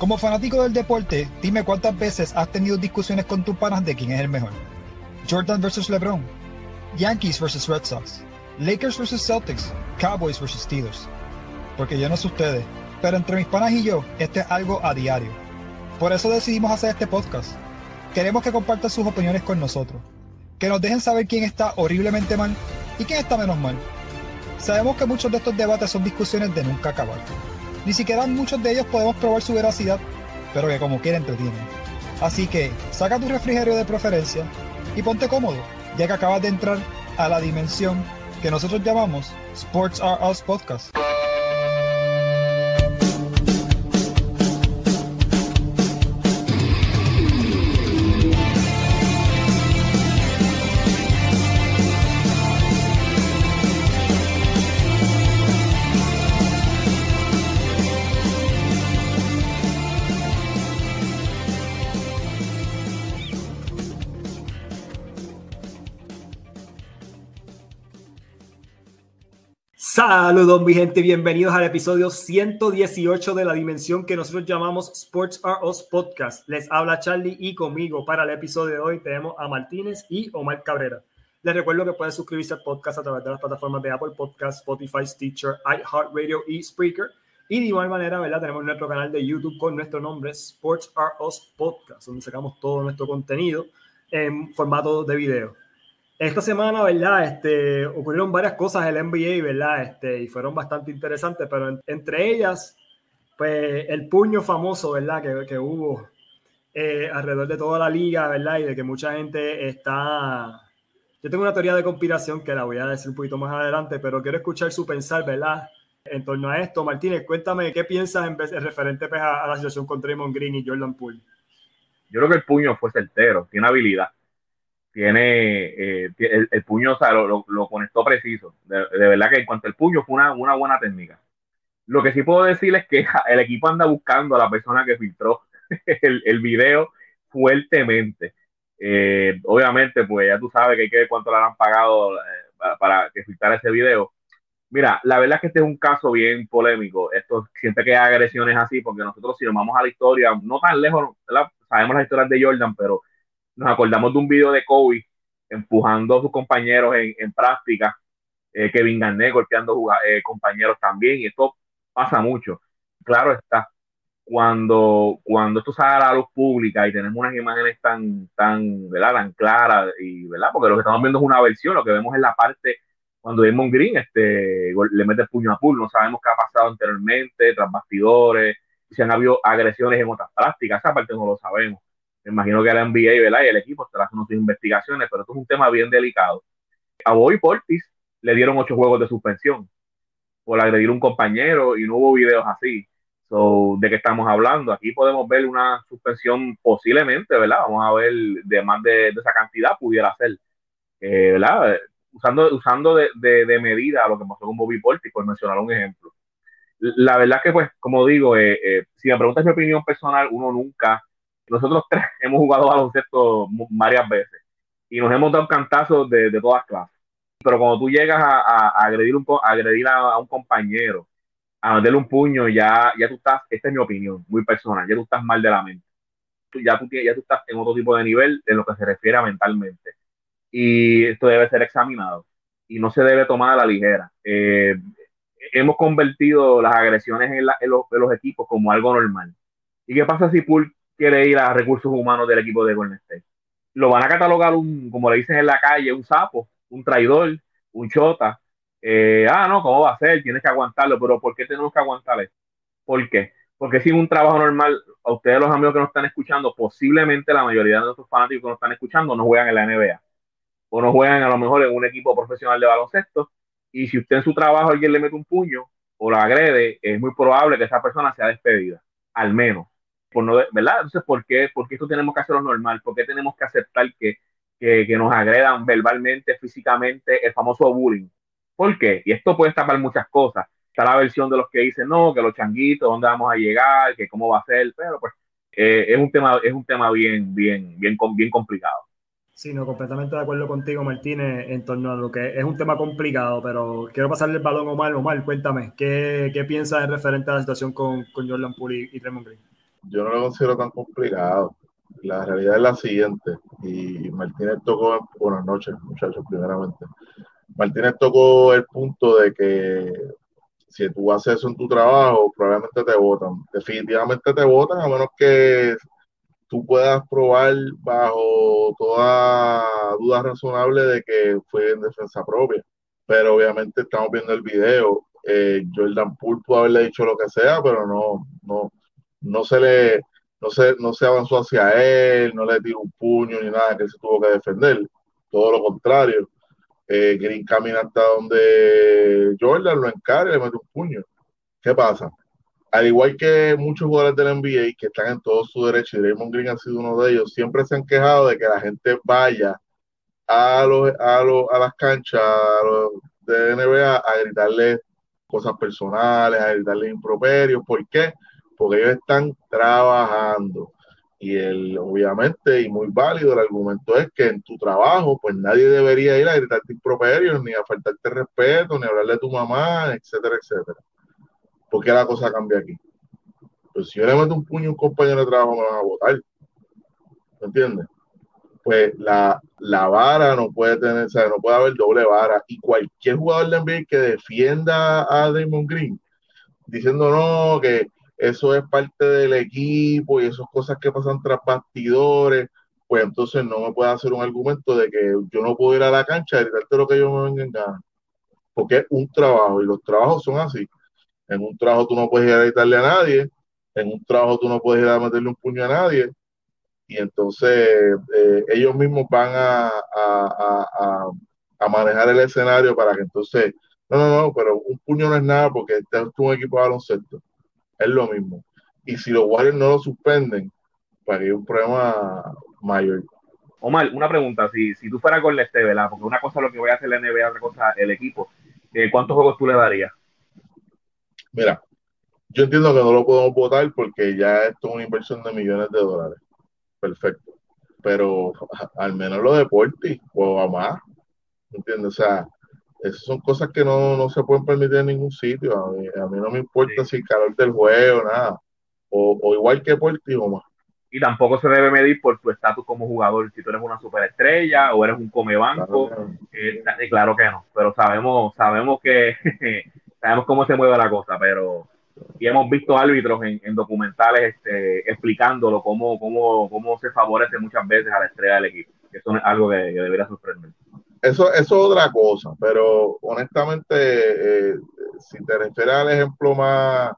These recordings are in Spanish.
Como fanático del deporte, dime cuántas veces has tenido discusiones con tus panas de quién es el mejor. Jordan versus LeBron. Yankees versus Red Sox. Lakers versus Celtics. Cowboys versus Steelers. Porque yo no sé ustedes, pero entre mis panas y yo, esto es algo a diario. Por eso decidimos hacer este podcast. Queremos que compartan sus opiniones con nosotros. Que nos dejen saber quién está horriblemente mal y quién está menos mal. Sabemos que muchos de estos debates son discusiones de nunca acabar. Ni siquiera muchos de ellos podemos probar su veracidad, pero que como quiera entretienen. Así que saca tu refrigerio de preferencia y ponte cómodo, ya que acabas de entrar a la dimensión que nosotros llamamos Sports Are Us Podcast. Saludos mi gente, bienvenidos al episodio 118 de la dimensión que nosotros llamamos Sports Are Us Podcast. Les habla Charlie y conmigo para el episodio de hoy tenemos a Martínez y Omar Cabrera. Les recuerdo que pueden suscribirse al podcast a través de las plataformas de Apple Podcast, Spotify, Stitcher, iHeartRadio y Spreaker. Y de igual manera, ¿verdad? Tenemos nuestro canal de YouTube con nuestro nombre Sports Are Us Podcast, donde sacamos todo nuestro contenido en formato de video. Esta semana, ¿verdad? Este, ocurrieron varias cosas en el NBA, ¿verdad? Este, y fueron bastante interesantes, pero en- entre ellas, pues el puño famoso, ¿verdad? Que, que hubo eh, alrededor de toda la liga, ¿verdad? Y de que mucha gente está... Yo tengo una teoría de conspiración que la voy a decir un poquito más adelante, pero quiero escuchar su pensar, ¿verdad? En torno a esto. Martínez, cuéntame qué piensas en, vez- en referente pues, a, a la situación con Draymond Green y Jordan Poole. yo creo que el puño fue certero, tiene habilidad, tiene eh, el, el puño, o sea, lo, lo- lo conectó preciso. De, de verdad que en cuanto al puño fue una, una buena técnica. Lo que sí puedo decir es que el equipo anda buscando a la persona que filtró el, el video fuertemente. Eh, obviamente, pues ya tú sabes que hay que ver cuánto le han pagado eh, para, para que filtrara ese video. Mira, la verdad es que este es un caso bien polémico. Esto siempre que hay agresiones así, porque nosotros si nos vamos a la historia, no tan lejos, sabemos las historias de Jordan, pero nos acordamos de un video de Kobe empujando a sus compañeros en, en práctica, eh, Kevin Garnett golpeando eh, compañeros también, y esto pasa mucho. Claro está, cuando, cuando esto sale a la luz pública y tenemos unas imágenes tan, tan, ¿verdad? tan claras, y, ¿verdad? porque lo que estamos viendo es una versión, lo que vemos es la parte cuando Damon Green este, le mete el puño a Poole, no sabemos qué ha pasado anteriormente, tras bastidores, si han habido agresiones en otras prácticas, esa parte no lo sabemos. Me imagino que la NBA ¿verdad? y el equipo estarán haciendo sus investigaciones, pero esto es un tema bien delicado. A Bobby Portis le dieron ocho juegos de suspensión por agredir a un compañero y no hubo videos así. So, ¿De qué estamos hablando? Aquí podemos ver una suspensión posiblemente, ¿verdad? Vamos a ver de más de, esa cantidad pudiera ser, eh, ¿verdad? Usando, usando de medida lo que pasó con Bobby Portis, por mencionar un ejemplo. La verdad que, pues, como digo, eh, eh, si me preguntas mi opinión personal, uno nunca, nosotros tres hemos jugado baloncesto mu- varias veces y nos hemos dado cantazos de, todas clases. Pero cuando tú llegas a, a- a agredir, un, a, agredir a, a un compañero, a meterle un puño, ya, ya tú estás, esta es mi opinión, muy personal, ya tú estás mal de la mente. Ya, tú, ya tú estás en otro tipo de nivel en lo que se refiere a mentalmente. Y esto debe ser examinado y no se debe tomar a la ligera. Eh, hemos convertido las agresiones en, los, equipos como algo normal. ¿Y qué pasa si Poole quiere ir a recursos humanos del equipo de Golden State? Lo van a catalogar, un, como le dicen en la calle, un sapo, un traidor, un chota. Eh, ah, no, ¿cómo va a ser? Tienes que aguantarlo, pero ¿por qué tenemos que aguantarle? ¿Por qué? Porque sin un trabajo normal, a ustedes los amigos que nos están escuchando, posiblemente la mayoría de nuestros fanáticos que nos están escuchando no juegan en la NBA o no juegan a lo mejor en un equipo profesional de baloncesto y si usted en su trabajo alguien le mete un puño o lo agrede, es muy probable que esa persona sea despedida, al menos. Por no, ¿Verdad? Entonces, ¿por qué, ¿por qué esto tenemos que hacerlo normal? ¿Por qué tenemos que aceptar que, que, que nos agredan verbalmente, físicamente, el famoso bullying? ¿Por qué? Y esto puede tapar muchas cosas está la versión de los que dicen no, que los changuitos, dónde vamos a llegar, que cómo va a ser, pero pues eh, es un tema, es un tema bien, bien, bien, bien complicado. Sí, no, completamente de acuerdo contigo, Martínez, en torno a lo que es un tema complicado, pero quiero pasarle el balón a Omar. Omar, cuéntame, ¿qué, qué piensas en referente a la situación con, con Jordan Poole y, Raymond Green? Yo no lo considero tan complicado. La realidad es la siguiente, y Martínez tocó, buenas noches, muchachos, primeramente. Martínez tocó el punto de que si tú haces eso en tu trabajo, probablemente te votan. Definitivamente te votan, a menos que tú puedas probar bajo toda duda razonable de que fue en defensa propia. Pero obviamente estamos viendo el video. Eh, Jordan Poole pudo haberle dicho lo que sea, pero no, no, no se le, no se, no se avanzó hacia él, no le tiró un puño ni nada que se tuvo que defender. Todo lo contrario eh, Green camina hasta donde Jordan lo encara y le mete un puño. ¿Qué pasa? Al igual que muchos jugadores del NBA que están en todo su derecho, y Raymond Green ha sido uno de ellos, siempre se han quejado de que la gente vaya a, los, a, los, a las canchas de NBA a gritarle cosas personales, a gritarle improperios. ¿Por qué? Porque ellos están trabajando. Y el, obviamente, y muy válido, el argumento es que en tu trabajo, pues nadie debería ir a gritarte improperios, ni a faltarte respeto, ni hablarle a tu mamá, etcétera, etcétera. ¿Por qué la cosa cambia aquí? Pues si yo le meto un puño a un compañero de trabajo, me van a votar. ¿Me entiendes? Pues la, la vara no puede tener, o sea, no puede haber doble vara. Y cualquier jugador de NBA que defienda a Damon Green, diciendo no, que eso es parte del equipo y esas cosas que pasan tras bastidores, pues entonces no me puede hacer un argumento de que yo no puedo ir a la cancha y gritarte lo que yo me venga en gana. Porque es un trabajo y los trabajos son así. En un trabajo tú no puedes ir a gritarle a nadie, en un trabajo tú no puedes ir a meterle un puño a nadie. Y entonces eh, ellos mismos van a, a, a, manejar el escenario para que entonces, no, no, no, pero un puño no es nada porque este es un equipo de baloncesto es lo mismo. Y si los Warriors no lo suspenden, pues hay un problema mayor. Omar, una pregunta, si, si tú fueras con este, ¿verdad? Porque una cosa es lo que voy a hacer la NBA, otra cosa el equipo. Eh, ¿Cuántos juegos tú le darías? Mira, yo entiendo que no lo podemos votar porque ya esto es una inversión de millones de dólares. Perfecto. Pero al menos lo de Porti o a más. ¿Entiendes? O sea, esas son cosas que no, se pueden permitir en ningún sitio. A mí, no me importa si el calor del juego, nada. O, igual que por ti o más. Y tampoco se debe medir por tu estatus como jugador. Si tú eres una superestrella o eres un comebanco, claro, eh, eh, claro que no. Pero sabemos, sabemos que sabemos cómo se mueve la cosa, pero y hemos visto árbitros en, documentales este, explicándolo cómo, cómo, cómo se favorece muchas veces a la estrella del equipo. Eso es algo que, debería sorprender eso, eso es otra cosa, pero honestamente, eh, si te refieres al ejemplo más,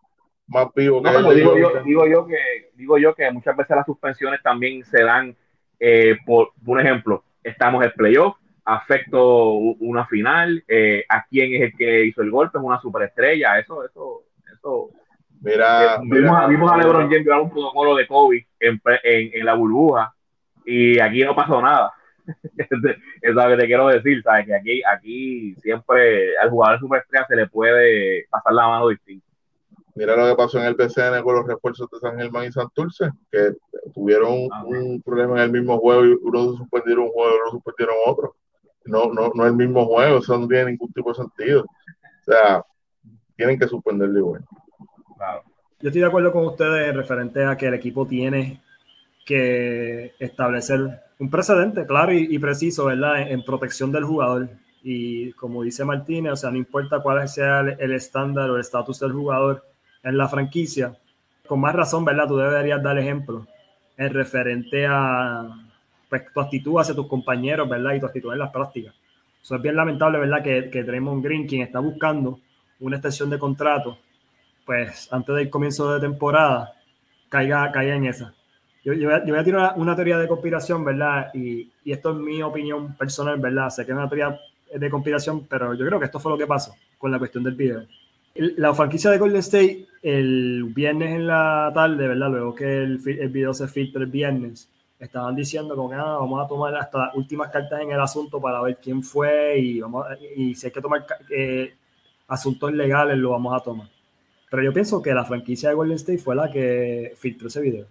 más vivo que digo, yo, digo, yo que digo yo que muchas veces las suspensiones también se dan eh, por, un ejemplo, estamos en playoff, afecto una final, eh, a quién es el que hizo el golpe, es una superestrella, eso, eso, eso. Mira, vimos, a LeBron James llevar un protocolo de COVID en, en, en la burbuja y aquí no pasó nada. Es lo que te quiero decir, ¿sabes? Que aquí, aquí siempre al jugador superestrella se le puede pasar la mano distinta. Mira lo que pasó en el PCN con los refuerzos de San Germán y Santurce, que tuvieron ah, un problema en el mismo juego y uno suspendieron un juego y otro suspendieron otro. No, no, no es el mismo juego, eso no tiene ningún tipo de sentido. O sea, tienen que suspenderlo igual. Yo estoy de acuerdo con ustedes referente a que el equipo tiene que establecer un precedente claro y, preciso, ¿verdad? En, protección del jugador. Y como dice Martínez, o sea, no importa cuál sea el estándar o el estatus del jugador en la franquicia, con más razón, ¿verdad? Tú deberías dar ejemplo en referente a pues, tu actitud hacia tus compañeros, ¿verdad? Y tu actitud en las prácticas. Eso es bien lamentable, ¿verdad? Que, que Draymond Green, quien está buscando una extensión de contrato, pues antes del comienzo de temporada, caiga, caiga en esa. Yo, yo, voy a tirar una, teoría de conspiración, ¿verdad? Y, y, esto es mi opinión personal, ¿verdad? Sé que es una teoría de conspiración, pero yo creo que esto fue lo que pasó con la cuestión del video. La franquicia de Golden State, el viernes en la tarde, ¿verdad? Luego que el, el video se filtra el viernes, estaban diciendo como que ah, vamos a tomar hasta las últimas cartas en el asunto para ver quién fue y, vamos y si hay que tomar eh, asuntos legales, lo vamos a tomar. Pero yo pienso que la franquicia de Golden State fue la que filtró ese video.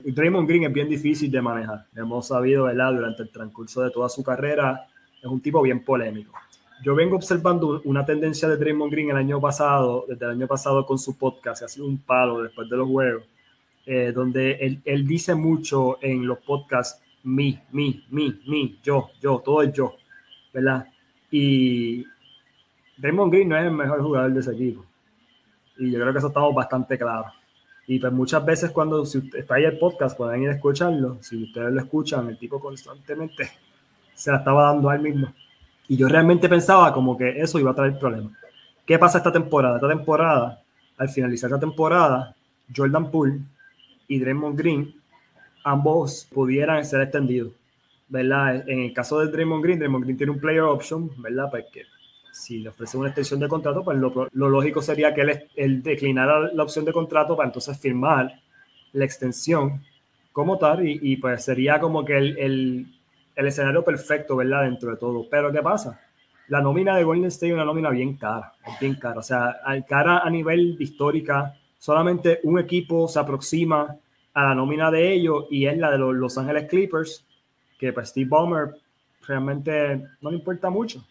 Draymond Green es bien difícil de manejar. Hemos sabido, ¿verdad? Durante el transcurso de toda su carrera, es un tipo bien polémico. Yo vengo observando una tendencia de Draymond Green el año pasado, desde el año pasado con su podcast, ha sido un palo después de los juegos, eh, donde él, él, dice mucho en los podcasts, mi, mi, mi, mi, yo, yo, todo es yo, ¿verdad? Y Draymond Green no es el mejor jugador de ese equipo. Y yo creo que eso estamos bastante claro. Y pues muchas veces cuando si está ahí el podcast, pueden ir a escucharlo. Si ustedes lo escuchan, el tipo constantemente se la estaba dando al mismo. Y yo realmente pensaba como que eso iba a traer problemas. ¿Qué pasa esta temporada? Esta temporada, al finalizar la temporada, Jordan Poole y Draymond Green, ambos pudieran ser extendidos, ¿verdad? En el caso de Draymond Green, Draymond Green tiene un player option, ¿verdad? Porque si le ofrece una extensión de contrato, pues lo, lógico sería que él, él, declinara la opción de contrato para entonces firmar la extensión como tal y, y pues sería como que el, el el escenario perfecto, ¿verdad? Dentro de todo. Pero ¿qué pasa? La nómina de Golden State es una nómina bien cara, bien cara. O sea, cara a nivel histórica, solamente un equipo se aproxima a la nómina de ellos y es la de los Los Ángeles Clippers, que pues Steve Ballmer realmente no le importa mucho.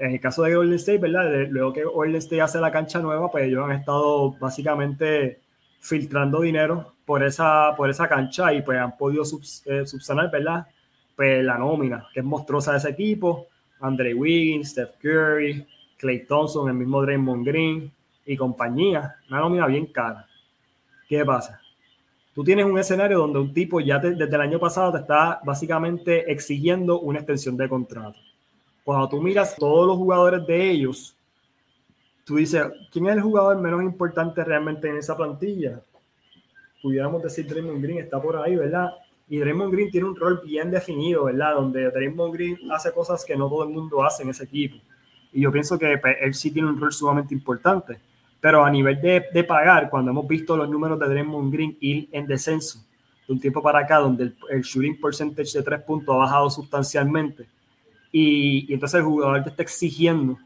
En el caso de Golden State, ¿verdad? Luego que Golden State hace la cancha nueva, pues ellos han estado básicamente filtrando dinero por esa, por esa cancha y pues han podido eh, subsanar, ¿verdad? Pues, la nómina, que es monstruosa de ese equipo, Andre Wiggins, Steph Curry, Clay Thompson, el mismo Draymond Green y compañía, una nómina bien cara. ¿Qué pasa? Tú tienes un escenario donde un tipo ya desde el año pasado te está básicamente exigiendo una extensión de contrato. Cuando tú miras todos los jugadores de ellos, tú dices, ¿quién es el jugador menos importante realmente en esa plantilla? Pudiéramos decir Draymond Green está por ahí, ¿verdad? Y Draymond Green tiene un rol bien definido, ¿verdad? Donde Draymond Green hace cosas que no todo el mundo hace en ese equipo. Y yo pienso que pues, él sí tiene un rol sumamente importante. Pero a nivel de, de pagar, cuando hemos visto los números de Draymond Green ir en descenso de un tiempo para acá, donde el, shooting percentage de tres puntos ha bajado sustancialmente, y, y entonces el jugador te está exigiendo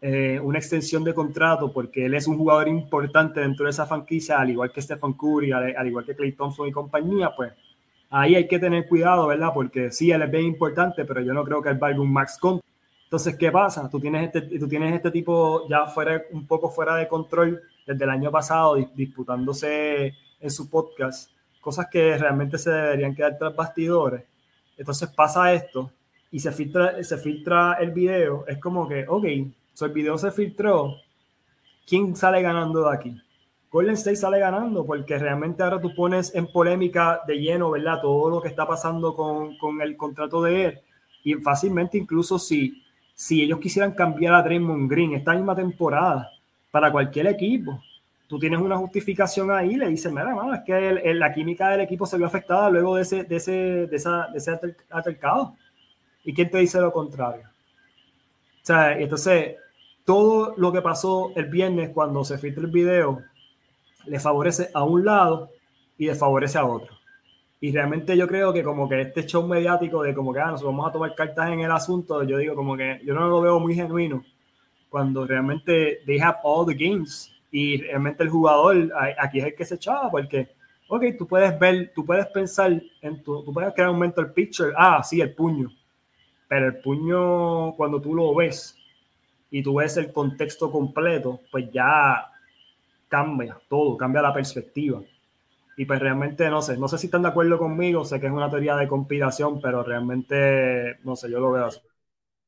eh, una extensión de contrato porque él es un jugador importante dentro de esa franquicia, al igual que Stephen Curry, al, al igual que Clay Thompson y compañía, pues ahí hay que tener cuidado, ¿verdad? Porque sí, él es bien importante, pero yo no creo que él valga un max con. Entonces, ¿qué pasa? Tú tienes este, tú tienes este tipo ya fuera, un poco fuera de control desde el año pasado, disputándose en su podcast, cosas que realmente se deberían quedar tras bastidores. Entonces pasa esto y se filtra, se filtra el video. Es como que, ok, so el video se filtró. ¿Quién sale ganando de aquí? Golden State sale ganando porque realmente ahora tú pones en polémica de lleno, ¿verdad? Todo lo que está pasando con, con el contrato de él y fácilmente incluso si, si ellos quisieran cambiar a Draymond Green esta misma temporada para cualquier equipo, tú tienes una justificación ahí le dices, mira, mano, es que la química del equipo se vio afectada luego de ese, de ese, de esa, de ese altercado. ¿Y quién te dice lo contrario? O sea, entonces, todo lo que pasó el viernes cuando se filtró el video le favorece a un lado y desfavorece a otro. Y realmente yo creo que como que este show mediático de como que ah, nos vamos a tomar cartas en el asunto, yo digo como que yo no lo veo muy genuino cuando realmente they have all the games y realmente el jugador aquí es el que se echaba porque ok, tú puedes ver, tú puedes pensar en tu, tú puedes crear un mental picture, ah, sí, el puño, pero el puño cuando tú lo ves y tú ves el contexto completo, pues ya cambia todo, cambia la perspectiva. Y pues realmente no sé, no sé si están de acuerdo conmigo, sé que es una teoría de conspiración, pero realmente no sé, yo lo veo así.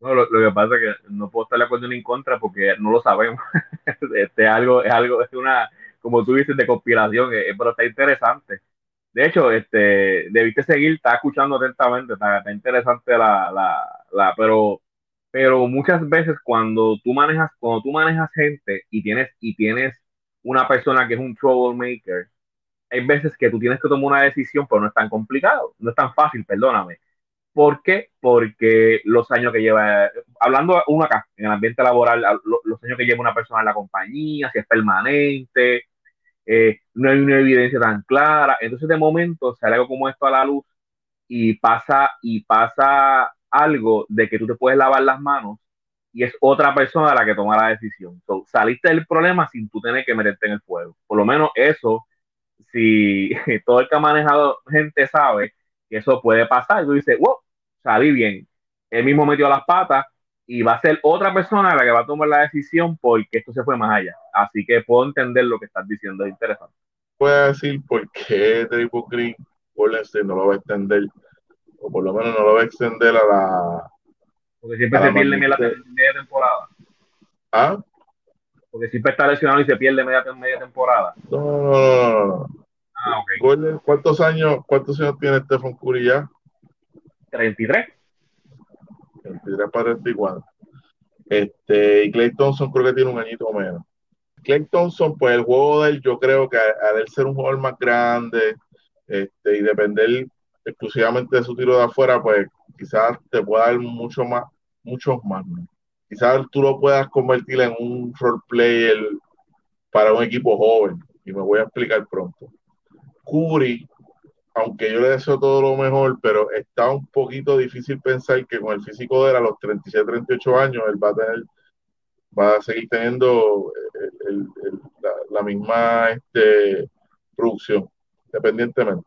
No, lo, que pasa es que no puedo estar de acuerdo ni en contra porque no lo sabemos. este, algo, es algo, es una, como tú dices, de conspiración, eh, pero está interesante. De hecho, este, debiste seguir, está escuchando atentamente, está, interesante la, la, la, pero, pero muchas veces cuando tú manejas, cuando tú manejas gente y tienes, y tienes una persona que es un troublemaker, hay veces que tú tienes que tomar una decisión, pero no es tan complicado, no es tan fácil, perdóname. ¿Por qué? Porque los años que lleva, hablando uno acá, en el ambiente laboral, los años que lleva una persona en la compañía, si es permanente, eh, no hay una evidencia tan clara. Entonces, de momento, sale algo como esto a la luz y pasa, y pasa algo de que tú te puedes lavar las manos y es otra persona la que toma la decisión. saliste del problema sin tú tener que meterte en el fuego. Por lo menos eso, si todo el que ha manejado gente sabe que eso puede pasar, tú dices, wow, salí bien. Él mismo metió las patas y va a ser otra persona la que va a tomar la decisión porque esto se fue más allá. Así que puedo entender lo que estás diciendo, es interesante. Puedo decir por qué Triple Green no lo va a extender, o por lo menos no lo va a extender a la. Porque siempre se pierde media, media, temporada. ¿Ah? Porque siempre está lesionado y se pierde media, media temporada. No, no, no, no. Ah, okay. ¿Cuántos años, ¿Cuántos años tiene Stephen Curry ya? 33. 23 para 34. Este, y Clay Thompson creo que tiene un añito menos. Clay Thompson, pues el juego de él, yo creo que al él ser un jugador más grande este, y depender exclusivamente de su tiro de afuera, pues quizás te pueda dar mucho más, muchos más. Quizás tú lo puedas convertir en un role player para un equipo joven, y me voy a explicar pronto. Curry aunque yo le deseo todo lo mejor, pero está un poquito difícil pensar que con el físico de él a los 37, 38 años, él va a tener, va a seguir teniendo la, misma este, producción, independientemente.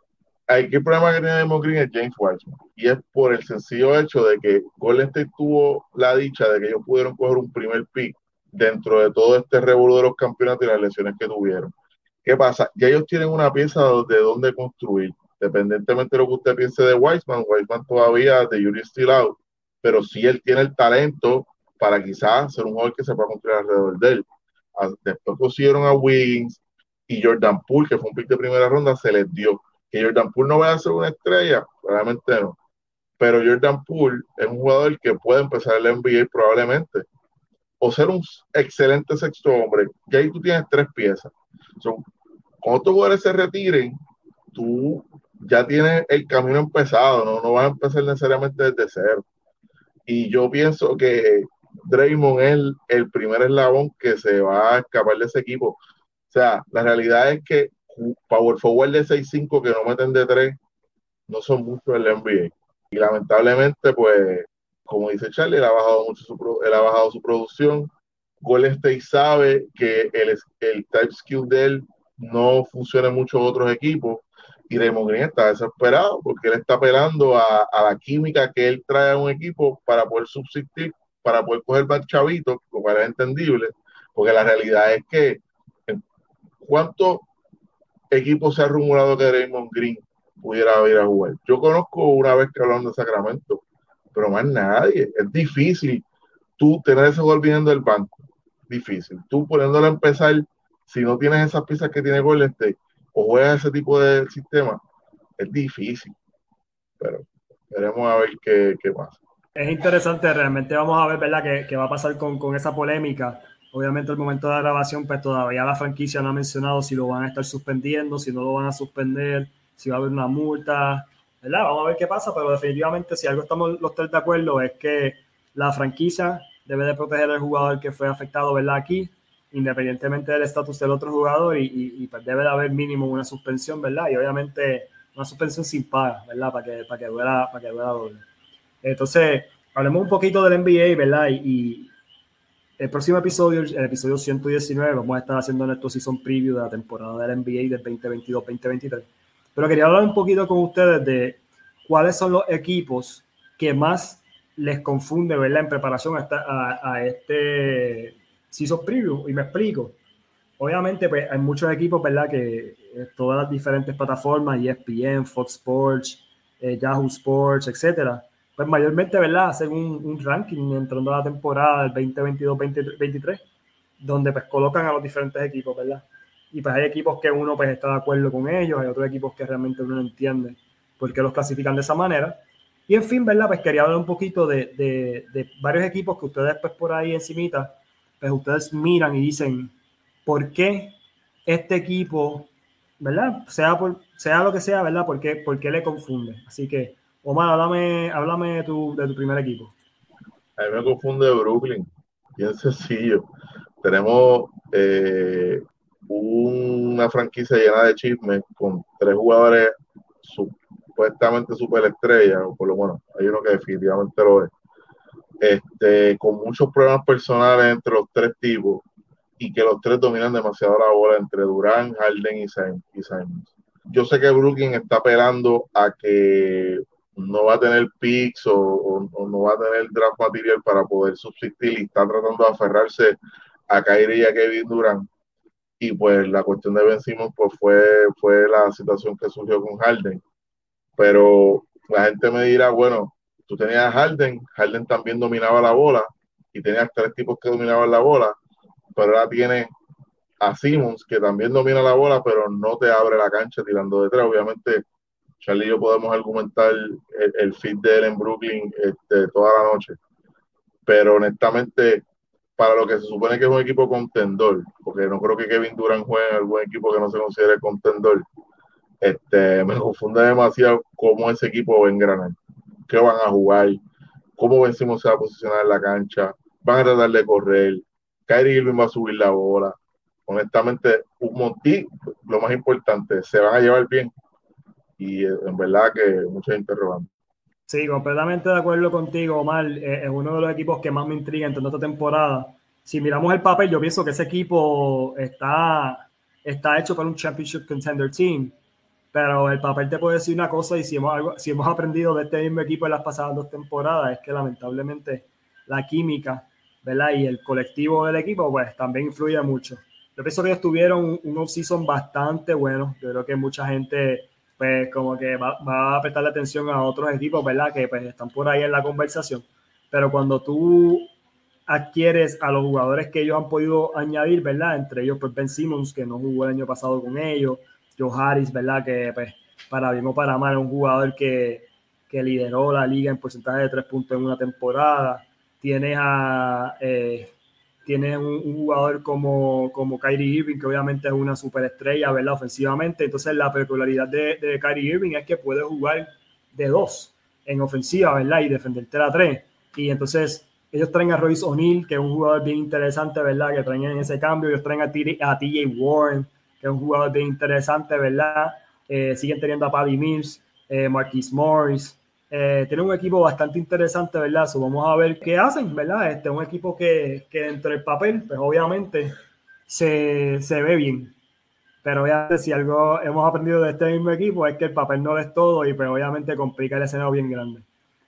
Aquí el problema que tiene Green es James Wiseman, y es por el sencillo hecho de que Golden State tuvo la dicha de que ellos pudieron coger un primer pick dentro de todo este revuelo de los campeonatos y las lesiones que tuvieron. ¿Qué pasa? Ya ellos tienen una pieza de donde construir independientemente de lo que usted piense de Weisman, Weisman todavía de Yuri still out, pero sí él tiene el talento para quizás ser un jugador que se pueda construir alrededor de él. Ah, después pusieron a Wiggins y Jordan Poole, que fue un pick de primera ronda, se les dio. Que Jordan Poole no vaya a ser una estrella, realmente no. Pero Jordan Poole es un jugador que puede empezar el NBA probablemente. O ser un excelente sexto hombre. Y ahí tú tienes tres piezas. cuando estos jugadores se retiren, tú ya tiene el camino empezado, ¿no? no vas a empezar necesariamente desde cero. Y yo pienso que Draymond es el, primer eslabón que se va a escapar de ese equipo. O sea, la realidad es que Power Forward de 6-5 que no meten de 3 no son muchos en la NBA. Y lamentablemente, pues, como dice Charlie, él ha bajado mucho su, él ha bajado su producción. Golden State sabe que el, el type skill de él no funciona en muchos otros equipos y Raymond Green está desesperado porque él está apelando a, la química que él trae a un equipo para poder subsistir, para poder coger más chavitos, lo cual es entendible, porque la realidad es que ¿cuántos equipos se ha rumorado que Raymond Green pudiera ir a jugar? Yo conozco una vez que hablaron de Sacramento, pero más nadie. Es difícil tú tener ese gol viniendo del banco. Difícil. Tú poniéndolo a empezar, si no tienes esas piezas que tiene Golden State, o juega ese tipo de sistema, es difícil. Pero veremos a ver qué, qué pasa. Es interesante, realmente vamos a ver, ¿verdad?, qué, va a pasar con, con, esa polémica. Obviamente, el momento de la grabación, pues todavía la franquicia no ha mencionado si lo van a estar suspendiendo, si no lo van a suspender, si va a haber una multa, ¿verdad? Vamos a ver qué pasa, pero definitivamente, si algo estamos los tres de acuerdo, es que la franquicia debe de proteger al jugador que fue afectado, ¿verdad? Aquí, independientemente del estatus del otro jugador y, pues debe de haber mínimo una suspensión, ¿verdad? Y obviamente una suspensión sin paga, ¿verdad? Para que, para que, duela, para que duela doble. Entonces, hablemos un poquito del NBA, ¿verdad? Y, el próximo episodio, el episodio 119, vamos a estar haciendo nuestro season preview de la temporada del NBA del 2022-2023. Pero quería hablar un poquito con ustedes de cuáles son los equipos que más les confunde, ¿verdad? En preparación a, a este si sos preview, y me explico. Obviamente, pues hay muchos equipos, ¿verdad? Que eh, todas las diferentes plataformas, ESPN, Fox Sports, eh, Yahoo Sports, etcétera, pues mayormente, ¿verdad? Hacen un, ranking entrando a la temporada del 2022-2023, donde pues colocan a los diferentes equipos, ¿verdad? Y pues hay equipos que uno pues está de acuerdo con ellos, hay otros equipos que realmente uno no entiende por qué los clasifican de esa manera. Y en fin, ¿verdad? Pues quería hablar un poquito de, de, de varios equipos que ustedes pues por ahí encimita, pues ustedes miran y dicen, ¿por qué este equipo, ¿verdad? Sea, por, sea lo que sea, ¿verdad? ¿Por qué, por qué le confunde? Así que Omar, háblame, háblame de, tu, de tu primer equipo. A mí me confunde Brooklyn, bien sencillo. Tenemos eh, una franquicia llena de chismes con tres jugadores supuestamente superestrellas, o por lo menos hay uno que definitivamente lo es, este, con muchos problemas personales entre los tres tipos y que los tres dominan demasiado la bola entre Durán, Harden y Simons. Yo sé que Brooklyn está apelando a que no va a tener picks o, no va a tener draft material para poder subsistir y está tratando de aferrarse a Kyrie y a Kevin Durant. Y pues la cuestión de Ben Simmons pues fue, fue la situación que surgió con Harden. Pero la gente me dirá, bueno, tú tenías a Harden, Harden también dominaba la bola y tenías tres tipos que dominaban la bola, pero ahora tiene a Simmons que también domina la bola, pero no te abre la cancha tirando de tres. Obviamente Charlie y yo podemos argumentar el, el fit de él en Brooklyn este, toda la noche. Pero honestamente, para lo que se supone que es un equipo contendor, porque no creo que Kevin Durant juegue en algún equipo que no se considere contendor, este, me confunde demasiado cómo ese equipo va a qué van a jugar, cómo vencimos se va a posicionar en la cancha, van a tratar de correr, Kyrie Irving va a subir la bola. Honestamente, un montón, lo más importante, se van a llevar bien y eh, en verdad que muchos interrogantes. Sí, completamente de acuerdo contigo, Omar. Eh, es uno de los equipos que más me intriga en toda esta temporada. Si miramos el papel, yo pienso que ese equipo está, está hecho para un Championship Contender Team. Pero el papel te puede decir una cosa y si hemos, algo, si hemos aprendido de este mismo equipo en las pasadas dos temporadas es que lamentablemente la química ¿verdad? y el colectivo del equipo pues también influye mucho. Yo pienso que ellos tuvieron un off-season bastante bueno. Yo creo que mucha gente pues como que va, va, a prestarle atención a otros equipos, ¿verdad? Que pues están por ahí en la conversación. Pero cuando tú adquieres a los jugadores que ellos han podido añadir, ¿verdad? Entre ellos, pues Ben Simmons, que no jugó el año pasado con ellos, Joe Harris, ¿verdad? Que pues para bien o para mal, un jugador que, que lideró la liga en porcentaje de tres puntos en una temporada. Tienes a eh, tiene un, jugador como, como Kyrie Irving, que obviamente es una superestrella, ¿verdad? Ofensivamente. Entonces, la peculiaridad de, de Kyrie Irving es que puede jugar de dos en ofensiva, ¿verdad? Y defenderte a tres. Y entonces, ellos traen a Royce O'Neill, que es un jugador bien interesante, ¿verdad? Que traen en ese cambio. Ellos traen a, TJ Warren, es un jugador bien interesante, ¿verdad? Eh, siguen teniendo a Paddy Mills, eh, Marquis Morris, eh, tiene un equipo bastante interesante, ¿verdad? vamos a ver qué hacen, ¿verdad? Este un equipo que, que dentro del papel, pues obviamente se, se ve bien. Pero obviamente si algo hemos aprendido de este mismo equipo es que el papel no es todo y pues obviamente complica el escenario bien grande.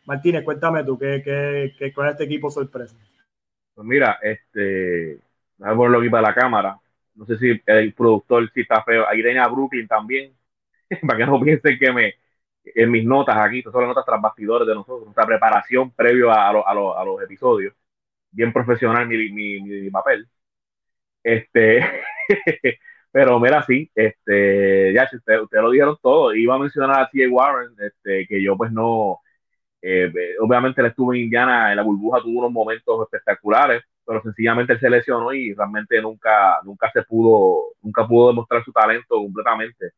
Martínez, cuéntame tú, ¿qué, qué, qué, cuál es este equipo sorpresa? Pues mira, este, voy a ponerlo aquí para la cámara. No sé si el productor sí está feo. Ahí tenía a Brooklyn también, para que no piensen que me, en mis notas aquí, son las notas tras bastidores de nosotros, nuestra preparación previo a, a, a los episodios, bien profesional mi, mi, mi papel. Este, pero mira, sí, este, ya, si ustedes usted lo dijeron todo, iba a mencionar a T.A. Warren, este, que yo pues no, eh, obviamente él estuvo en Indiana, en la burbuja tuvo unos momentos espectaculares, pero sencillamente él se lesionó y realmente nunca, nunca se pudo, nunca pudo demostrar su talento completamente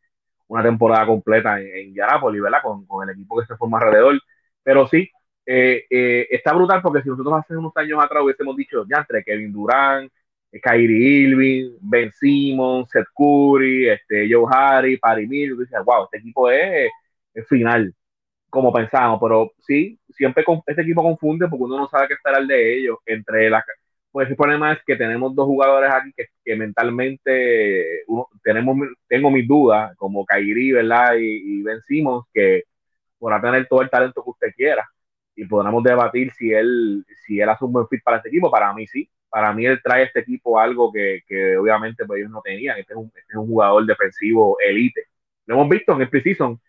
una temporada completa en, en ¿verdad? Con, con, el equipo que se forma alrededor. Pero sí, eh, eh, está brutal porque si nosotros hace unos años atrás hubiésemos dicho, ya entre Kevin Durant, eh, Kyrie Irving, Ben Simmons, Seth Curry, este, Joe Harry, Patty Mills, dices, wow, este equipo es, es, final, como pensábamos, pero sí, siempre este equipo confunde porque uno no sabe qué esperar de ellos, entre las pues el problema es que tenemos dos jugadores aquí que, mentalmente tenemos, tengo mis dudas, como Kairi, ¿verdad? Y, Ben Simmons, que podrá tener todo el talento que usted quiera y podremos debatir si él, si él hace un buen fit para este equipo. Para mí sí, para mí él trae a este equipo algo que, obviamente pues, ellos no tenían. Este es, un, este es, un, jugador defensivo elite. Lo hemos visto en el preseason,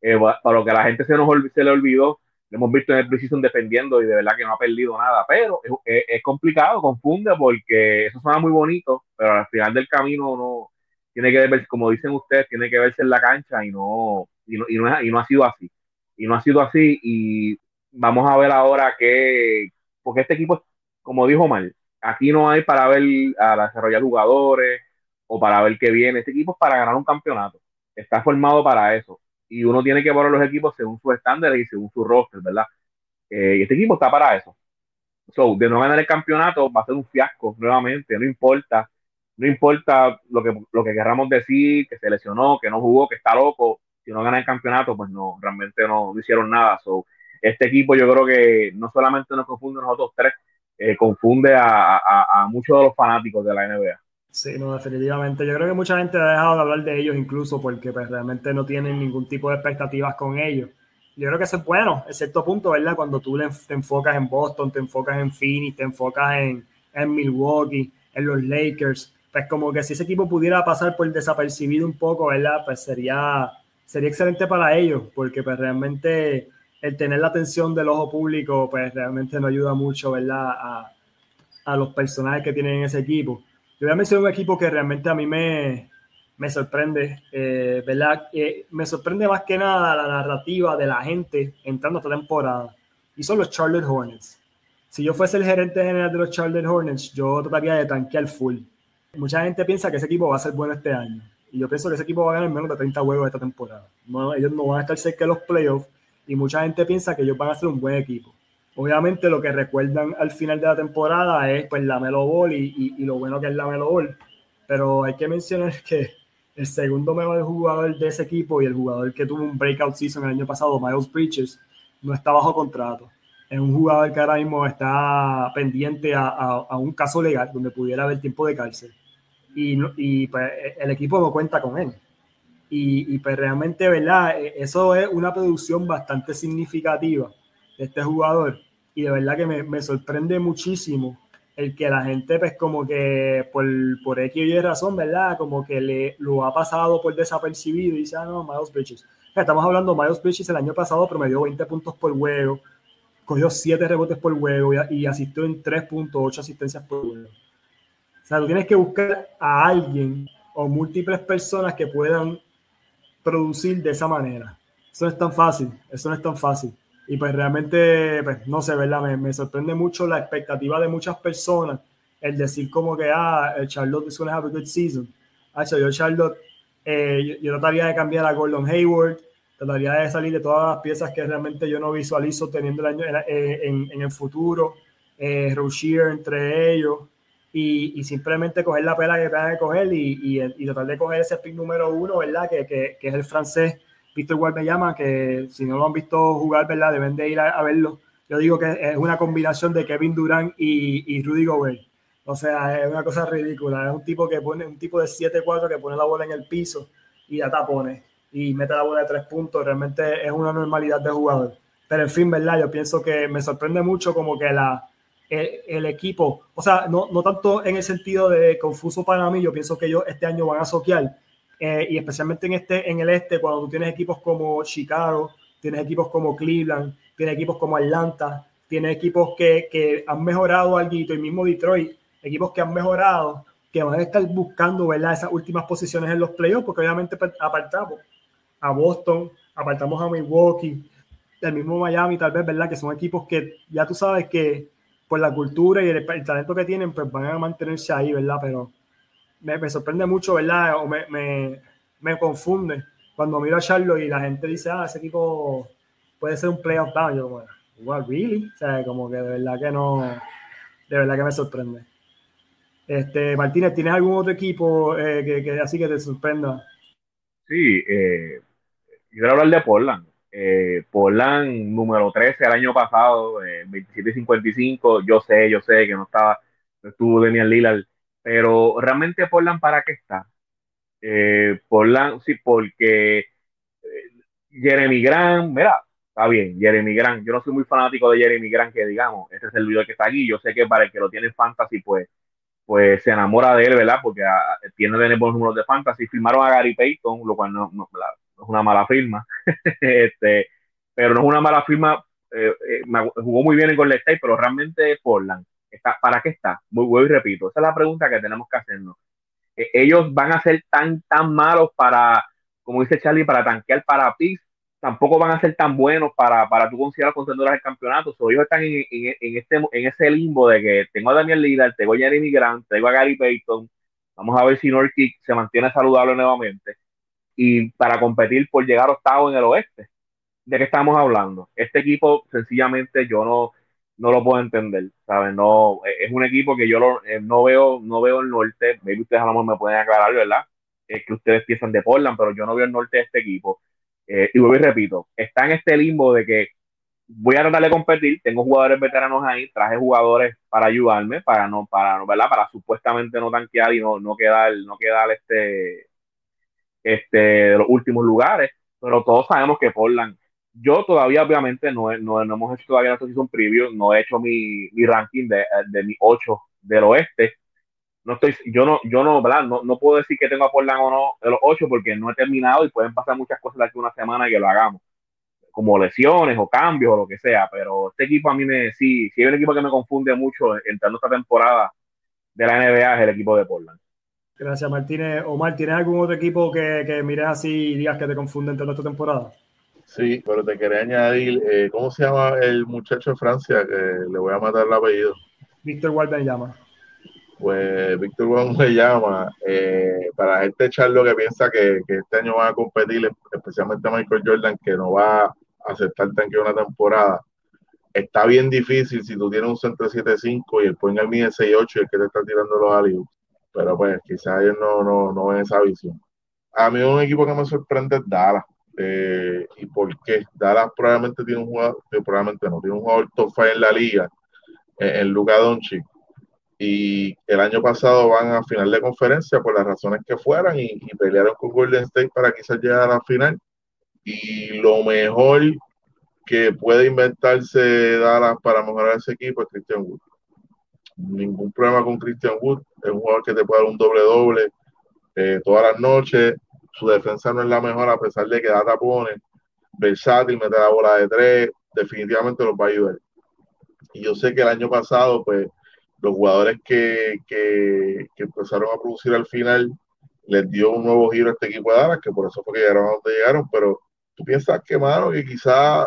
eh, para lo que la gente se nos se le olvidó lo hemos visto en el precision defendiendo y de verdad que no ha perdido nada, pero es, complicado, confunde porque eso suena muy bonito, pero al final del camino no tiene que ver, como dicen ustedes, tiene que verse en la cancha y no, y no, y no, y no ha sido así. Y no ha sido así y vamos a ver ahora que, porque este equipo, como dijo Mal, aquí no hay para ver a desarrollar jugadores o para ver qué viene. Este equipo es para ganar un campeonato. Está formado para eso y uno tiene que poner los equipos según sus estándares y según su roster, ¿verdad? Eh, y este equipo está para eso. So, de no ganar el campeonato va a ser un fiasco nuevamente, no importa, no importa lo que, lo que querramos decir, que se lesionó, que no jugó, que está loco, si no gana el campeonato, pues no, realmente no, hicieron nada. So, este equipo yo creo que no solamente nos confunde a nosotros tres, eh, confunde a, a muchos de los fanáticos de la NBA. Sí, no, definitivamente. Yo creo que mucha gente ha dejado de hablar de ellos incluso porque pues, realmente no tienen ningún tipo de expectativas con ellos. Yo creo que eso es bueno, en cierto punto, ¿verdad? Cuando tú te enfocas en Boston, te enfocas en Phoenix, te enfocas en, en Milwaukee, en los Lakers, pues como que si ese equipo pudiera pasar por desapercibido un poco, ¿verdad? Pues sería, sería excelente para ellos, porque pues realmente el tener la atención del ojo público, pues realmente no ayuda mucho, ¿verdad? A, a los personajes que tienen en ese equipo. Yo voy a mencionar un equipo que realmente a mí me, me sorprende, eh, ¿verdad? Eh, me sorprende más que nada la narrativa de la gente entrando a esta temporada. Y son los Charlotte Hornets. Si yo fuese el gerente general de los Charlotte Hornets, yo trataría de tanquear full. Mucha gente piensa que ese equipo va a ser bueno este año. Y yo pienso que ese equipo va a ganar menos de 30 juegos esta temporada. Ellos no van a estar cerca de los playoffs. Y mucha gente piensa que ellos van a ser un buen equipo. Obviamente lo que recuerdan al final de la temporada es pues la Melo Ball y, lo bueno que es la Melo Ball. Pero hay que mencionar que el segundo mejor jugador de ese equipo y el jugador que tuvo un breakout season el año pasado, Miles Bridges, no está bajo contrato. Es un jugador que ahora mismo está pendiente a, un caso legal donde pudiera haber tiempo de cárcel. Y, y pues, el equipo no cuenta con él. Y, y pues realmente, ¿verdad? E, eso es una producción bastante significativa de este jugador y de verdad que me, me, sorprende muchísimo el que la gente, pues como que por, por X y razón, ¿verdad? Como que le lo ha pasado por desapercibido y dice, ah, no, Miles Bridges. Estamos hablando, Miles Bridges el año pasado promedió 20 puntos por juego, cogió 7 rebotes por juego y, y asistió en 3.8 asistencias por juego. O sea, tú tienes que buscar a alguien o múltiples personas que puedan producir de esa manera. Eso no es tan fácil, eso no es tan fácil. Y pues realmente, pues no sé, ¿verdad? Me, me sorprende mucho la expectativa de muchas personas, el decir como que, ah, Charlotte is going to have a good season. Ah, yo Charlotte, eh, yo, trataría de cambiar a Gordon Hayward, trataría de salir de todas las piezas que realmente yo no visualizo teniendo el año, en, en, el futuro, eh, Rozier entre ellos, y, y, simplemente coger la pela que tengan que coger y, y, y, tratar de coger ese pick número uno, ¿verdad? Que, que, que es el francés Víctor igual me llama, que si no lo han visto jugar, ¿verdad? Deben de ir a, verlo. Yo digo que es una combinación de Kevin Durant y, Rudy Gobert. O sea, es una cosa ridícula. Es un tipo que pone, un tipo de 7-4 que pone la bola en el piso y ya tapones y mete la bola de tres puntos. Realmente es una normalidad de jugador. Pero en fin, ¿verdad? Yo pienso que me sorprende mucho como que la, el, equipo, o sea, no, no, tanto en el sentido de confuso para mí, yo pienso que ellos este año van a soquear, eh, y especialmente en, este, en el este, cuando tú tienes equipos como Chicago, tienes equipos como Cleveland, tienes equipos como Atlanta, tienes equipos que, que han mejorado algo, y mismo Detroit, equipos que han mejorado, que van a estar buscando ¿verdad? esas últimas posiciones en los playoffs, porque obviamente apartamos a Boston, apartamos a Milwaukee, el mismo Miami, tal vez, ¿verdad? Que son equipos que ya tú sabes que por la cultura y el, el talento que tienen, pues van a mantenerse ahí, ¿verdad? Pero me, sorprende mucho, ¿verdad? O me, me, me, confunde cuando miro a Charlo y la gente dice, ah, ese equipo puede ser un playoff down. Yo, bueno, igual, really? O sea, como que de verdad que no, de verdad que me sorprende. Este, Martínez, ¿tienes algún otro equipo eh, que, que, así que te sorprenda? Sí, eh, quiero hablar de Portland. Eh, Portland número 13 el año pasado, eh, 27-55. Yo sé, yo sé que no estaba, no estuvo Daniel Lillard pero realmente Portland, ¿para qué está? Eh, Portland, sí, porque eh, Jeremy Grant, mira, está bien, Jeremy Grant. Yo no soy muy fanático de Jeremy Grant, que digamos, este es el video que está aquí. Yo sé que para el que lo tiene en fantasy, pues, pues se enamora de él, ¿verdad? Porque ah, tiene buenos números de fantasy. Firmaron a Gary Payton, lo cual no, es una mala firma. este, pero no es una mala firma eh, eh, jugó muy bien en Golden State, pero realmente Portland, está, ¿para qué está? Muy bueno y repito, esa es la pregunta que tenemos que hacernos. Eh, ellos van a ser tan, tan malos para, como dice Charlie, para tanquear para PIS, tampoco van a ser tan buenos para, para tú considerar contendores del campeonato. So, ellos están en, en, este, en ese limbo de que tengo a Daniel Lillard, tengo a Jeremy Grant, tengo a Gary Payton. Vamos a ver si Norkick se mantiene saludable nuevamente. Y para competir por llegar octavo en el oeste. ¿De qué estamos hablando? Este equipo, sencillamente, yo no, no lo puedo entender, ¿sabes? No, es un equipo que yo eh, no veo, no veo el norte. Maybe ustedes a lo mejor me pueden aclarar, ¿verdad? Es que ustedes piensan de Portland, pero yo no veo el norte de este equipo eh, y vuelvo y repito, está en este limbo de que voy a tratar de competir, tengo jugadores veteranos ahí, traje jugadores para ayudarme, para no, para, ¿verdad? Para supuestamente no tanquear y no, no quedar, no quedar este, este, de los últimos lugares, pero todos sabemos que Portland, yo todavía obviamente no, no, no hemos hecho todavía la season preview, no he hecho mi, mi ranking de, de mi 8 del oeste, no estoy, yo no, yo no, ¿verdad? No, no puedo decir que tengo a Portland o no de los ocho porque no he terminado y pueden pasar muchas cosas de aquí una semana que lo hagamos, como lesiones o cambios o lo que sea, pero este equipo a mí me, sí, si hay un equipo que me confunde mucho entrando esta temporada de la NBA es el equipo de Portland. Gracias, Martínez. Omar, ¿tienes algún otro equipo que, que mires así y digas que te confunde entrando esta temporada? Sí, pero te quería añadir, eh, ¿cómo se llama el muchacho de Francia que le voy a matar el apellido? Víctor llama pues Víctor llama eh, para gente echarlo que piensa que, este año van a competir, especialmente Michael Jordan, que no va a aceptar tanque una temporada. Está bien difícil si tú tienes un centro 7-5 y el point mide 6-8 y el que te está tirando los alios. Pero pues quizás ellos no, no, no ven esa visión. A mí un equipo que me sorprende es Dallas. Eh, ¿Y por qué? Dallas probablemente tiene un jugador, eh, probablemente no, tiene un jugador top 5 en la liga, en Luka Doncic y el año pasado van a final de conferencia por las razones que fueran y, pelearon con Golden State para quizás llegar a la final. Y lo mejor que puede inventarse Dallas para mejorar ese equipo es Christian Wood. Ningún problema con Christian Wood. Es un jugador que te puede dar un doble-doble eh, todas las noches. Su defensa no es la mejor a pesar de que da tapones. Versátil, mete la bola de tres. Definitivamente los va a ayudar. Y yo sé que el año pasado, pues, los jugadores que, que, empezaron a producir al final les dio un nuevo giro a este equipo de Dallas, que por eso fue que llegaron a donde llegaron, pero tú piensas que, mano, que quizás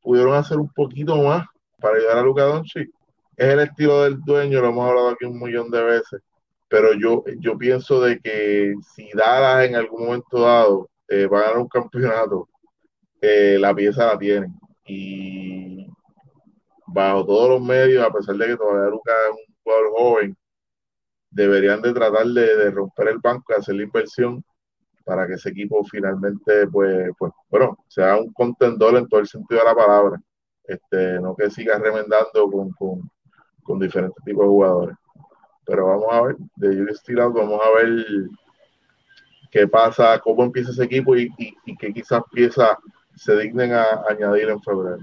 pudieron hacer un poquito más para ayudar a Luka Doncic. Es el estilo del dueño, lo hemos hablado aquí un millón de veces, pero yo, yo pienso de que si Dallas en algún momento dado eh, va a ganar un campeonato, eh, la pieza la tienen. Y bajo todos los medios, a pesar de que todavía Luka es un jugador joven, deberían de tratar de, romper el banco y hacer la inversión para que ese equipo finalmente, pues, pues, bueno, sea un contendor en todo el sentido de la palabra. Este, no que siga remendando con, con, diferentes tipos de jugadores. Pero vamos a ver, de Yuri Still vamos a ver qué pasa, cómo empieza ese equipo y, y, qué quizás piezas se dignen a añadir en febrero.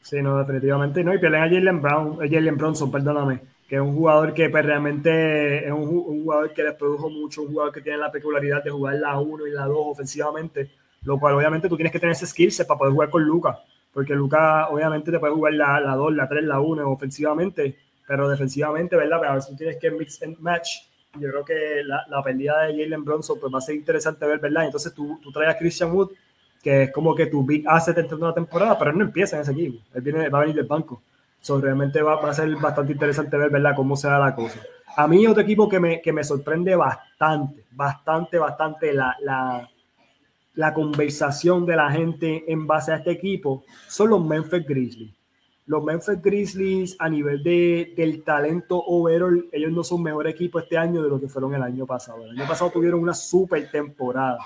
Sí, no, definitivamente no. Y pierden a Jalen Brown, eh, Jalen Bronson, perdóname, que es un jugador que pues, realmente es un, jugador que les produjo mucho, un jugador que tiene la peculiaridad de jugar la 1 y la 2 ofensivamente, lo cual obviamente tú tienes que tener ese skill set para poder jugar con Luca, porque Luca obviamente te puede jugar la, la 2, la 3, la 1 ofensivamente, pero defensivamente, ¿verdad? Pero a veces tienes que mix and match. Yo creo que la, la pérdida de Jalen Bronson pues, va a ser interesante ver, ¿verdad? Entonces tú, tú traes a Christian Wood que es como que tu big asset dentro de una temporada, pero él no empieza en ese equipo, él viene, va a venir del banco. So, realmente va, va, a ser bastante interesante ver ¿verdad? cómo se da la cosa. A mí otro equipo que me, que me sorprende bastante, bastante, bastante la, la, la conversación de la gente en base a este equipo son los Memphis Grizzlies. Los Memphis Grizzlies a nivel de, del talento overall, ellos no son mejor equipo este año de lo que fueron el año pasado. El año pasado tuvieron una super temporada,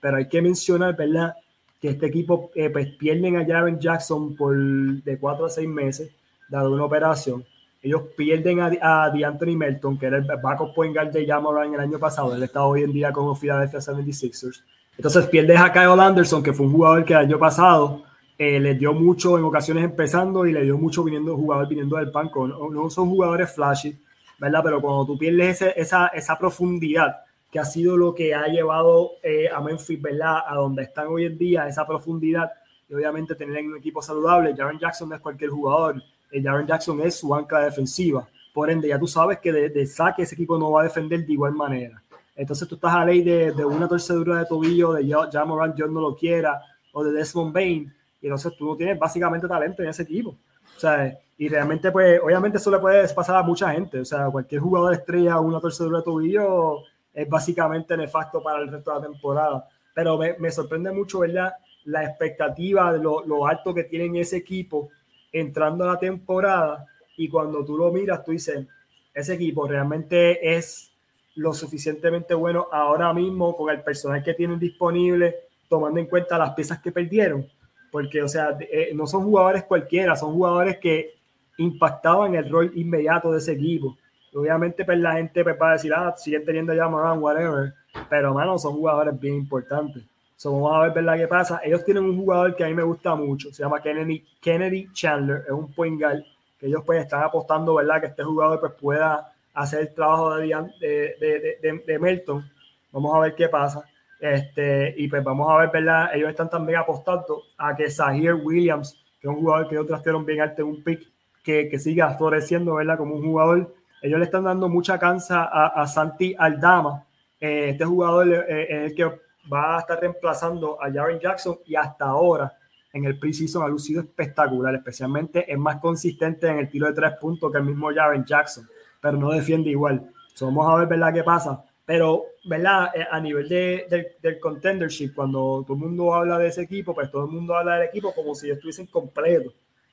pero hay que mencionar, ¿verdad? que este equipo eh, pues pierden a Javen Jackson por de cuatro a seis meses, dado una operación. Ellos pierden a, a DeAnthony Melton, que era el backup point guard de Jamoran el año pasado. Él está hoy en día con los Philadelphia 76ers. Entonces pierdes a Kyle Anderson, que fue un jugador que el año pasado eh, les dio mucho en ocasiones empezando y le dio mucho viniendo jugador viniendo del banco. No, no son jugadores flashy, ¿verdad? Pero cuando tú pierdes esa, esa profundidad, que ha sido lo que ha llevado eh, a Memphis, ¿verdad? A donde están hoy en día, esa profundidad. y obviamente tener un equipo saludable. Jaren Jackson no es cualquier jugador, el Jaren Jackson es su ancla defensiva. Por ende, ya tú sabes que de, saque ese equipo no va a defender de igual manera. Entonces tú estás a ley de, de una torcedura de tobillo, de ya Moran John no lo quiera, o de Desmond Bain, y entonces tú no tienes básicamente talento en ese equipo. O sea, y realmente, pues, obviamente eso le puede pasar a mucha gente. O sea, cualquier jugador estrella una torcedura de tobillo es básicamente nefasto para el resto de la temporada. Pero me, me sorprende mucho, ¿verdad? La expectativa lo, lo, alto que tienen ese equipo entrando a la temporada y cuando tú lo miras, tú dices, ese equipo realmente es lo suficientemente bueno ahora mismo con el personal que tienen disponible, tomando en cuenta las piezas que perdieron. Porque, o sea, eh, no son jugadores cualquiera, son jugadores que impactaban el rol inmediato de ese equipo. Obviamente, pues la gente pues, va a decir, ah, siguen teniendo ya Moran, whatever. Pero, mano, son jugadores bien importantes. So, vamos a ver, ¿verdad? ¿Qué pasa? Ellos tienen un jugador que a mí me gusta mucho. Se llama Kennedy, Kennedy Chandler. Es un point guard que ellos pues están apostando, ¿verdad? Que este jugador pues pueda hacer el trabajo de, de, de, de Melton. Vamos a ver qué pasa. Este, y pues vamos a ver, ¿verdad? Ellos están también apostando a que Zahir Williams, que es un jugador que ellos trastearon bien alto en un pick, que, que siga floreciendo, ¿verdad? Como un jugador. Ellos le están dando mucha cansa a, a Santi Aldama. Eh, este jugador eh, es el que va a estar reemplazando a Jaren Jackson y hasta ahora en el preseason ha lucido espectacular, especialmente es más consistente en el tiro de tres puntos que el mismo Jaren Jackson, pero no defiende igual. vamos a ver, ¿verdad? ¿Qué pasa? Pero, ¿verdad? Eh, a nivel de, del contendership, cuando todo el mundo habla de ese equipo, pues todo el mundo habla del equipo como si estuviesen completos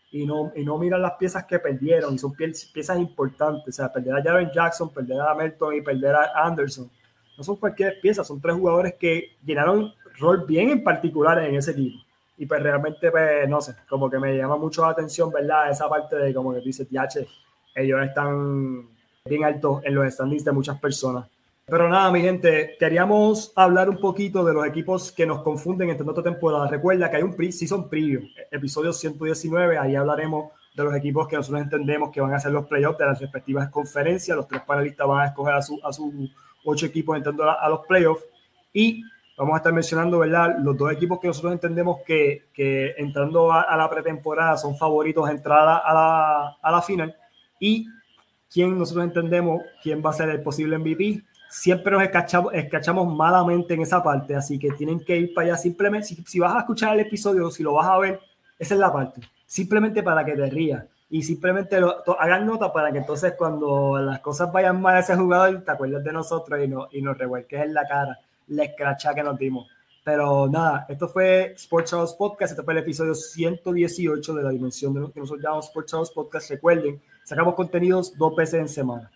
y no, y no miran las piezas que perdieron, son piezas importantes. O sea, perder a Jaren Jackson, perder a Melton y perder a Anderson. No son cualquier pieza, son tres jugadores que llenaron rol bien en particular en ese equipo. Y pues realmente, pues, no sé, como que me llama mucho la atención, ¿verdad? Esa parte de como que dice, TH, ellos están bien altos en los standings de muchas personas. Pero nada, mi gente, queríamos hablar un poquito de los equipos que nos confunden entre otra temporada. Recuerda que hay un season preview, episodio 119, ahí hablaremos de los equipos que nosotros entendemos que van a hacer los playoffs de las respectivas conferencias. Los tres panelistas van a escoger a sus a su ocho equipos entrando a, los playoffs. Y vamos a estar mencionando, ¿verdad? Los dos equipos que nosotros entendemos que, que entrando a, la pretemporada son favoritos a entrar a la, a la final. Y quién nosotros entendemos quién va a ser el posible MVP siempre nos escachamos, escachamos malamente en esa parte, así que tienen que ir para allá simplemente, si, vas a escuchar el episodio, si lo vas a ver, esa es la parte, simplemente para que te rías y simplemente lo, hagan nota para que entonces cuando las cosas vayan mal a ese jugador, te acuerdes de nosotros y, no, y nos revuelques en la cara la escracha que nos dimos. Pero nada, esto fue Sports House Podcast, este fue el episodio 118 de la dimensión de lo que nosotros llamamos Sports House Podcast. Recuerden, sacamos contenidos dos veces en semana.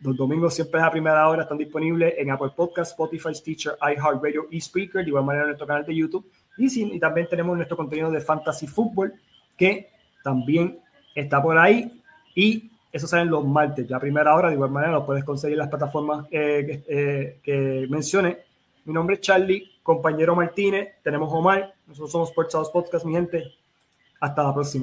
Los domingos siempre a primera hora, están disponibles en Apple Podcast, Spotify, Stitcher, iHeartRadio y Speaker, de igual manera en nuestro canal de YouTube. Y, también tenemos nuestro contenido de Fantasy Football, que también está por ahí. Y eso sale los martes, ya a primera hora. De igual manera lo puedes conseguir en las plataformas eh, eh, que mencioné. Mi nombre es Charlie, compañero Martínez. Tenemos Omar. Nosotros somos Sports House Podcast, mi gente. Hasta la próxima.